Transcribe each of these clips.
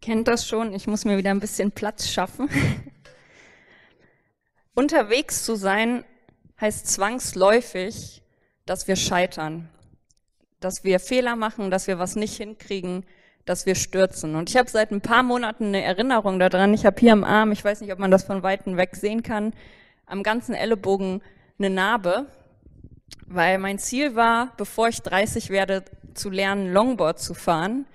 kennt das schon, ich muss mir wieder ein bisschen Platz schaffen. Unterwegs zu sein heißt zwangsläufig, dass wir scheitern, dass wir Fehler machen, dass wir was nicht hinkriegen, dass wir stürzen. Und ich habe seit ein paar Monaten eine Erinnerung daran. Ich habe hier am Arm, ich weiß nicht, ob man das von weitem weg sehen kann, am ganzen Ellenbogen eine Narbe, weil mein Ziel war, bevor ich 30 werde, zu lernen, Longboard zu fahren.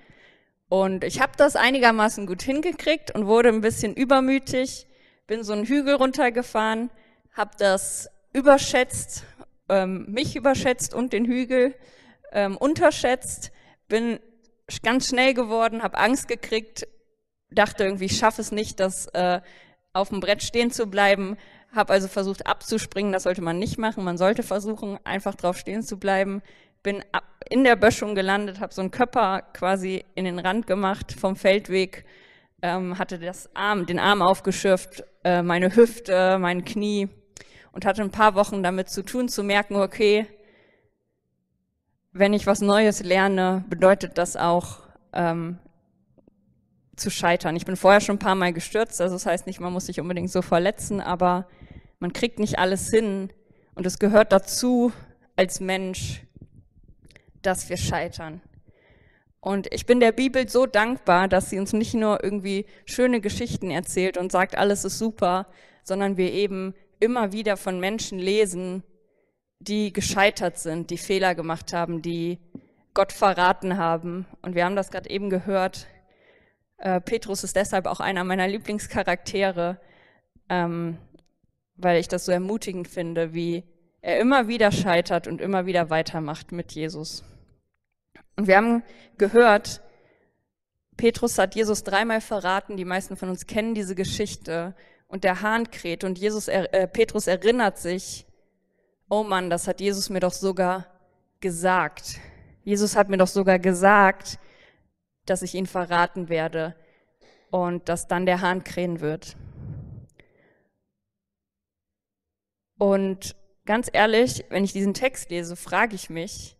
Und ich habe das einigermaßen gut hingekriegt und wurde ein bisschen übermütig, bin so einen Hügel runtergefahren, habe das überschätzt, ähm, mich überschätzt und den Hügel ähm, unterschätzt, bin ganz schnell geworden, habe Angst gekriegt, dachte irgendwie, ich schaffe es nicht, das äh, auf dem Brett stehen zu bleiben, habe also versucht abzuspringen, das sollte man nicht machen, man sollte versuchen, einfach drauf stehen zu bleiben, bin in der Böschung gelandet, habe so einen Körper quasi in den Rand gemacht vom Feldweg, ähm, hatte das Arm, den Arm aufgeschürft, äh, meine Hüfte, mein Knie und hatte ein paar Wochen damit zu tun, zu merken, okay, wenn ich was Neues lerne, bedeutet das auch ähm, zu scheitern. Ich bin vorher schon ein paar Mal gestürzt, also das heißt nicht, man muss sich unbedingt so verletzen, aber man kriegt nicht alles hin und es gehört dazu als Mensch, dass wir scheitern. Und ich bin der Bibel so dankbar, dass sie uns nicht nur irgendwie schöne Geschichten erzählt und sagt, alles ist super, sondern wir eben immer wieder von Menschen lesen, die gescheitert sind, die Fehler gemacht haben, die Gott verraten haben. Und wir haben das gerade eben gehört. Äh, Petrus ist deshalb auch einer meiner Lieblingscharaktere, ähm, weil ich das so ermutigend finde, wie er immer wieder scheitert und immer wieder weitermacht mit Jesus. Und wir haben gehört, Petrus hat Jesus dreimal verraten, die meisten von uns kennen diese Geschichte, und der Hahn kräht und Jesus, äh, Petrus erinnert sich, oh Mann, das hat Jesus mir doch sogar gesagt. Jesus hat mir doch sogar gesagt, dass ich ihn verraten werde und dass dann der Hahn krähen wird. Und ganz ehrlich, wenn ich diesen Text lese, frage ich mich,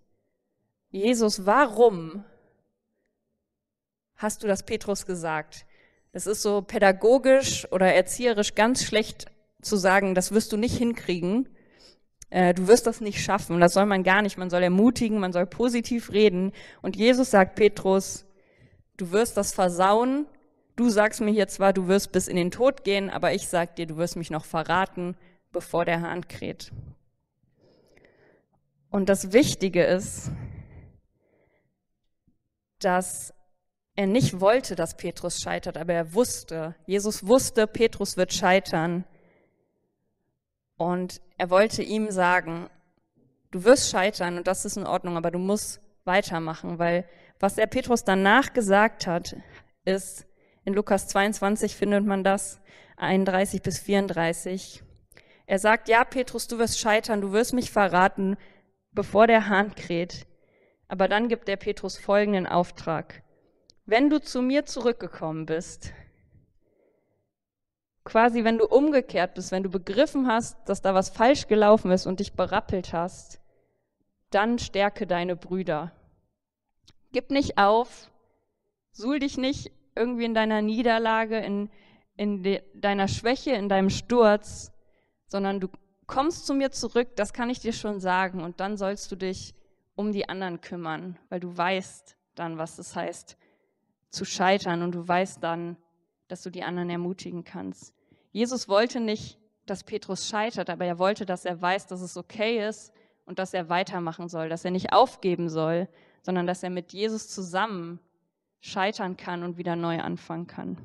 Jesus, warum hast du das Petrus gesagt? Das ist so pädagogisch oder erzieherisch ganz schlecht zu sagen, das wirst du nicht hinkriegen. Äh, du wirst das nicht schaffen. Das soll man gar nicht. Man soll ermutigen, man soll positiv reden. Und Jesus sagt Petrus, du wirst das versauen. Du sagst mir hier zwar, du wirst bis in den Tod gehen, aber ich sag dir, du wirst mich noch verraten, bevor der Hahn kräht. Und das Wichtige ist, dass er nicht wollte, dass Petrus scheitert, aber er wusste, Jesus wusste, Petrus wird scheitern. Und er wollte ihm sagen, du wirst scheitern und das ist in Ordnung, aber du musst weitermachen, weil was er Petrus danach gesagt hat, ist, in Lukas 22 findet man das, 31 bis 34. Er sagt, ja, Petrus, du wirst scheitern, du wirst mich verraten, bevor der Hahn kräht. Aber dann gibt der Petrus folgenden Auftrag. Wenn du zu mir zurückgekommen bist, quasi wenn du umgekehrt bist, wenn du begriffen hast, dass da was falsch gelaufen ist und dich berappelt hast, dann stärke deine Brüder. Gib nicht auf, suhl dich nicht irgendwie in deiner Niederlage, in, in de, deiner Schwäche, in deinem Sturz, sondern du kommst zu mir zurück, das kann ich dir schon sagen, und dann sollst du dich um die anderen kümmern, weil du weißt dann, was es heißt, zu scheitern und du weißt dann, dass du die anderen ermutigen kannst. Jesus wollte nicht, dass Petrus scheitert, aber er wollte, dass er weiß, dass es okay ist und dass er weitermachen soll, dass er nicht aufgeben soll, sondern dass er mit Jesus zusammen scheitern kann und wieder neu anfangen kann.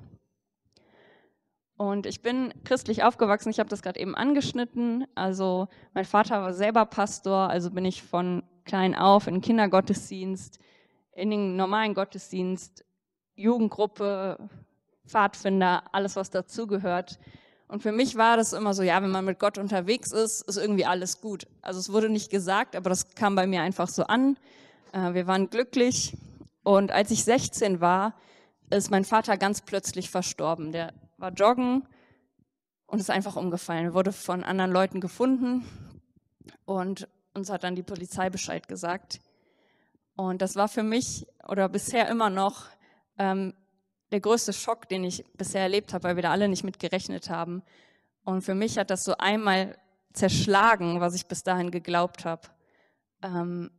Und ich bin christlich aufgewachsen, ich habe das gerade eben angeschnitten. Also mein Vater war selber Pastor, also bin ich von klein auf in Kindergottesdienst, in den normalen Gottesdienst, Jugendgruppe, Pfadfinder, alles, was dazugehört. Und für mich war das immer so, ja, wenn man mit Gott unterwegs ist, ist irgendwie alles gut. Also es wurde nicht gesagt, aber das kam bei mir einfach so an. Äh, wir waren glücklich. Und als ich 16 war, ist mein Vater ganz plötzlich verstorben. Der war joggen und ist einfach umgefallen. Er wurde von anderen Leuten gefunden und uns hat dann die Polizei Bescheid gesagt. Und das war für mich oder bisher immer noch ähm, der größte Schock, den ich bisher erlebt habe, weil wir da alle nicht mit gerechnet haben. Und für mich hat das so einmal zerschlagen, was ich bis dahin geglaubt habe. Ähm,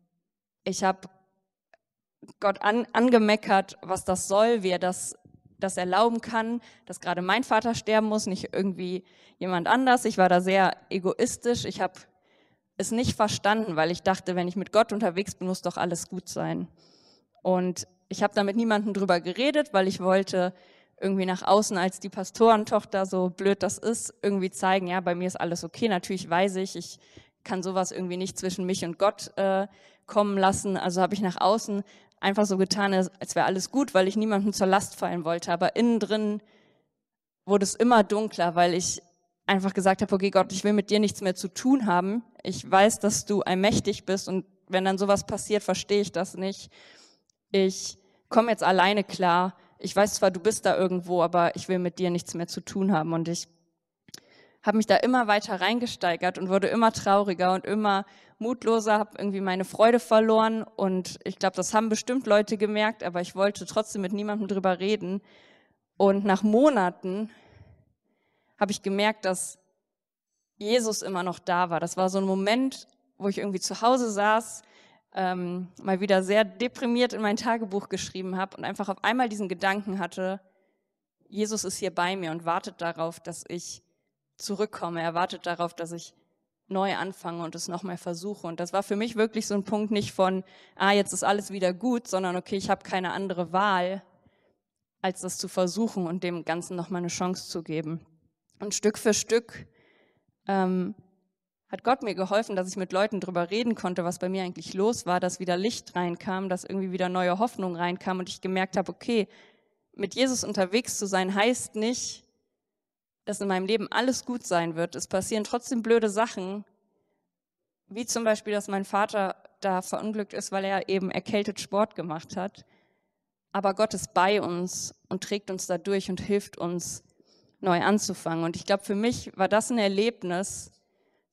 ich habe Gott an, angemeckert, was das soll, wie er das, das erlauben kann, dass gerade mein Vater sterben muss, nicht irgendwie jemand anders. Ich war da sehr egoistisch. Ich habe es nicht verstanden, weil ich dachte, wenn ich mit Gott unterwegs bin, muss doch alles gut sein. Und ich habe da mit niemandem drüber geredet, weil ich wollte irgendwie nach außen als die Pastorentochter, so blöd das ist, irgendwie zeigen, ja, bei mir ist alles okay. Natürlich weiß ich, ich kann sowas irgendwie nicht zwischen mich und Gott äh, kommen lassen. Also habe ich nach außen einfach so getan, als wäre alles gut, weil ich niemandem zur Last fallen wollte. Aber innen drin wurde es immer dunkler, weil ich einfach gesagt habe, okay Gott, ich will mit dir nichts mehr zu tun haben. Ich weiß, dass du allmächtig bist und wenn dann sowas passiert, verstehe ich das nicht. Ich komme jetzt alleine klar. Ich weiß zwar, du bist da irgendwo, aber ich will mit dir nichts mehr zu tun haben. Und ich habe mich da immer weiter reingesteigert und wurde immer trauriger und immer mutloser, habe irgendwie meine Freude verloren. Und ich glaube, das haben bestimmt Leute gemerkt, aber ich wollte trotzdem mit niemandem drüber reden. Und nach Monaten habe ich gemerkt, dass Jesus immer noch da war. Das war so ein Moment, wo ich irgendwie zu Hause saß, ähm, mal wieder sehr deprimiert in mein Tagebuch geschrieben habe und einfach auf einmal diesen Gedanken hatte, Jesus ist hier bei mir und wartet darauf, dass ich zurückkomme. Er wartet darauf, dass ich neu anfange und es nochmal versuche. Und das war für mich wirklich so ein Punkt nicht von, ah, jetzt ist alles wieder gut, sondern okay, ich habe keine andere Wahl, als das zu versuchen und dem Ganzen nochmal eine Chance zu geben. Und Stück für Stück ähm, hat Gott mir geholfen, dass ich mit Leuten drüber reden konnte, was bei mir eigentlich los war, dass wieder Licht reinkam, dass irgendwie wieder neue Hoffnung reinkam und ich gemerkt habe, okay, mit Jesus unterwegs zu sein heißt nicht, dass in meinem Leben alles gut sein wird. Es passieren trotzdem blöde Sachen, wie zum Beispiel, dass mein Vater da verunglückt ist, weil er eben erkältet Sport gemacht hat. Aber Gott ist bei uns und trägt uns da durch und hilft uns, neu anzufangen. Und ich glaube, für mich war das ein Erlebnis,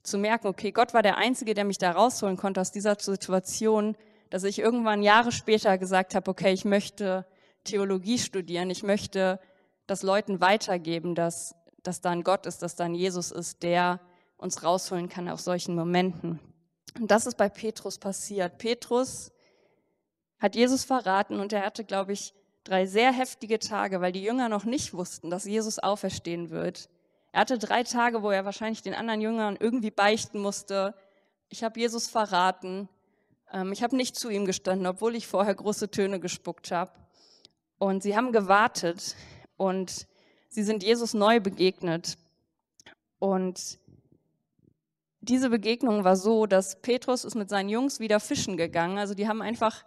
zu merken, okay, Gott war der Einzige, der mich da rausholen konnte aus dieser Situation, dass ich irgendwann Jahre später gesagt habe, okay, ich möchte Theologie studieren, ich möchte das Leuten weitergeben, dass, dass da ein Gott ist, dass da ein Jesus ist, der uns rausholen kann aus solchen Momenten. Und das ist bei Petrus passiert. Petrus hat Jesus verraten und er hatte, glaube ich, drei sehr heftige Tage, weil die Jünger noch nicht wussten, dass Jesus auferstehen wird. Er hatte drei Tage, wo er wahrscheinlich den anderen Jüngern irgendwie beichten musste. Ich habe Jesus verraten. Ähm, ich habe nicht zu ihm gestanden, obwohl ich vorher große Töne gespuckt habe. Und sie haben gewartet und sie sind Jesus neu begegnet. Und diese Begegnung war so, dass Petrus ist mit seinen Jungs wieder fischen gegangen. Also die haben einfach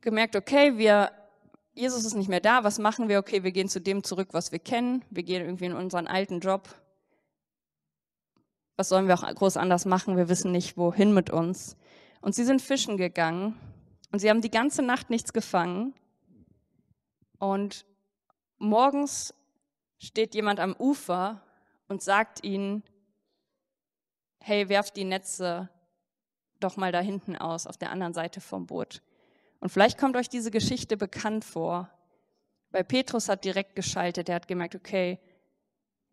gemerkt, okay, wir, Jesus ist nicht mehr da, was machen wir? Okay, wir gehen zu dem zurück, was wir kennen. Wir gehen irgendwie in unseren alten Job. Was sollen wir auch groß anders machen? Wir wissen nicht, wohin mit uns. Und sie sind fischen gegangen und sie haben die ganze Nacht nichts gefangen. Und morgens steht jemand am Ufer und sagt ihnen, hey, werft die Netze doch mal da hinten aus, auf der anderen Seite vom Boot. Und vielleicht kommt euch diese Geschichte bekannt vor, weil Petrus hat direkt geschaltet, er hat gemerkt, okay,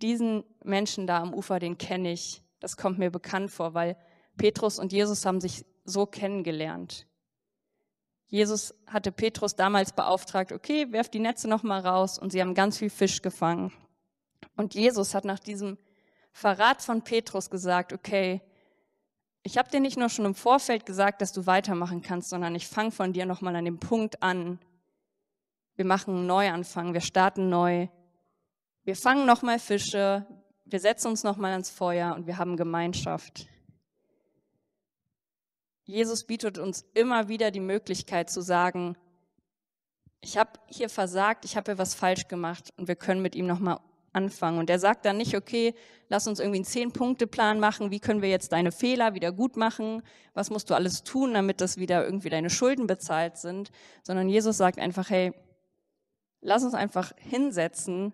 diesen Menschen da am Ufer, den kenne ich, das kommt mir bekannt vor, weil Petrus und Jesus haben sich so kennengelernt. Jesus hatte Petrus damals beauftragt, okay, werft die Netze noch mal raus und sie haben ganz viel Fisch gefangen. Und Jesus hat nach diesem Verrat von Petrus gesagt, okay, ich habe dir nicht nur schon im Vorfeld gesagt, dass du weitermachen kannst, sondern ich fange von dir nochmal an dem Punkt an. Wir machen einen Neuanfang, wir starten neu. Wir fangen nochmal Fische, wir setzen uns nochmal ans Feuer und wir haben Gemeinschaft. Jesus bietet uns immer wieder die Möglichkeit zu sagen, ich habe hier versagt, ich habe hier was falsch gemacht und wir können mit ihm nochmal anfangen. Und er sagt dann nicht, okay, lass uns irgendwie einen Zehn-Punkte-Plan machen, wie können wir jetzt deine Fehler wieder gut machen, was musst du alles tun, damit das wieder irgendwie deine Schulden bezahlt sind, sondern Jesus sagt einfach, hey, lass uns einfach hinsetzen,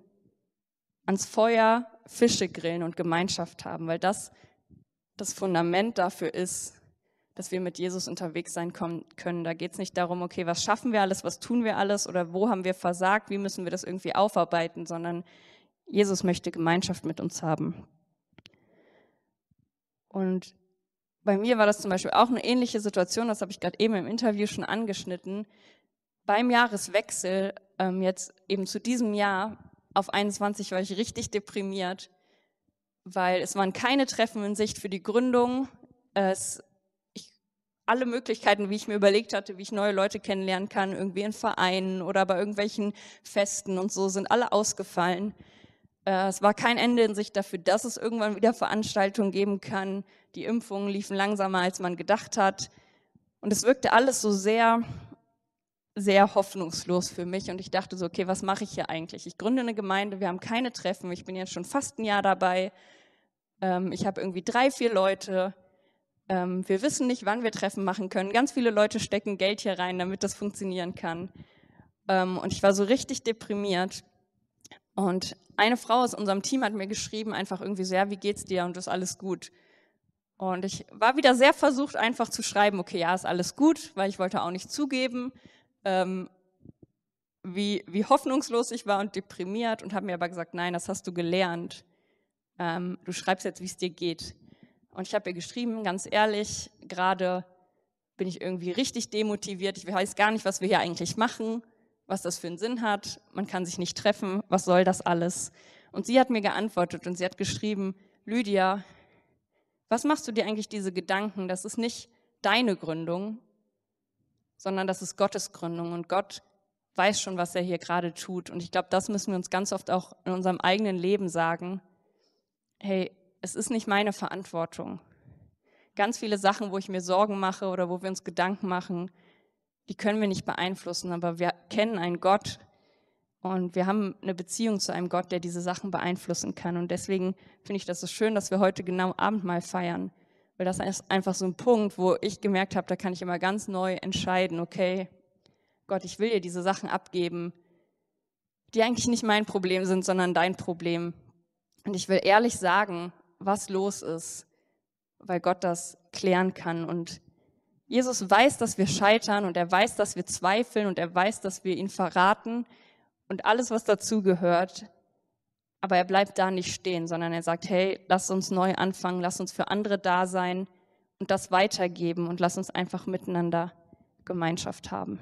ans Feuer Fische grillen und Gemeinschaft haben, weil das das Fundament dafür ist, dass wir mit Jesus unterwegs sein können. Da geht es nicht darum, okay, was schaffen wir alles, was tun wir alles oder wo haben wir versagt, wie müssen wir das irgendwie aufarbeiten, sondern Jesus möchte Gemeinschaft mit uns haben. Und bei mir war das zum Beispiel auch eine ähnliche Situation, das habe ich gerade eben im Interview schon angeschnitten. Beim Jahreswechsel, ähm, jetzt eben zu diesem Jahr, auf 21 war ich richtig deprimiert, weil es waren keine Treffen in Sicht für die Gründung. Es, ich, alle Möglichkeiten, wie ich mir überlegt hatte, wie ich neue Leute kennenlernen kann, irgendwie in Vereinen oder bei irgendwelchen Festen und so, sind alle ausgefallen. Äh, es war kein Ende in Sicht dafür, dass es irgendwann wieder Veranstaltungen geben kann. Die Impfungen liefen langsamer, als man gedacht hat. Und es wirkte alles so sehr, sehr hoffnungslos für mich. Und ich dachte so, okay, was mache ich hier eigentlich? Ich gründe eine Gemeinde, wir haben keine Treffen. Ich bin jetzt schon fast ein Jahr dabei. Ähm, ich habe irgendwie drei, vier Leute. Ähm, wir wissen nicht, wann wir Treffen machen können. Ganz viele Leute stecken Geld hier rein, damit das funktionieren kann. Ähm, und ich war so richtig deprimiert. Und eine Frau aus unserem Team hat mir geschrieben, einfach irgendwie ja, wie geht's dir und ist alles gut. Und ich war wieder sehr versucht, einfach zu schreiben, okay, ja, ist alles gut, weil ich wollte auch nicht zugeben, ähm, wie, wie hoffnungslos ich war und deprimiert und habe mir aber gesagt, nein, das hast du gelernt. Ähm, du schreibst jetzt, wie es dir geht. Und ich habe ihr geschrieben, ganz ehrlich, gerade bin ich irgendwie richtig demotiviert. Ich weiß gar nicht, was wir hier eigentlich machen was das für einen Sinn hat. Man kann sich nicht treffen. Was soll das alles? Und sie hat mir geantwortet und sie hat geschrieben, Lydia, was machst du dir eigentlich diese Gedanken? Das ist nicht deine Gründung, sondern das ist Gottes Gründung. Und Gott weiß schon, was er hier gerade tut. Und ich glaube, das müssen wir uns ganz oft auch in unserem eigenen Leben sagen. Hey, es ist nicht meine Verantwortung. Ganz viele Sachen, wo ich mir Sorgen mache oder wo wir uns Gedanken machen, die können wir nicht beeinflussen, aber wir kennen einen Gott und wir haben eine Beziehung zu einem Gott, der diese Sachen beeinflussen kann. Und deswegen finde ich das so schön, dass wir heute genau Abendmahl feiern, weil das ist einfach so ein Punkt, wo ich gemerkt habe, da kann ich immer ganz neu entscheiden, okay, Gott, ich will dir diese Sachen abgeben, die eigentlich nicht mein Problem sind, sondern dein Problem. Und ich will ehrlich sagen, was los ist, weil Gott das klären kann und Jesus weiß, dass wir scheitern und er weiß, dass wir zweifeln und er weiß, dass wir ihn verraten und alles, was dazugehört. Aber er bleibt da nicht stehen, sondern er sagt, hey, lass uns neu anfangen, lass uns für andere da sein und das weitergeben und lass uns einfach miteinander Gemeinschaft haben.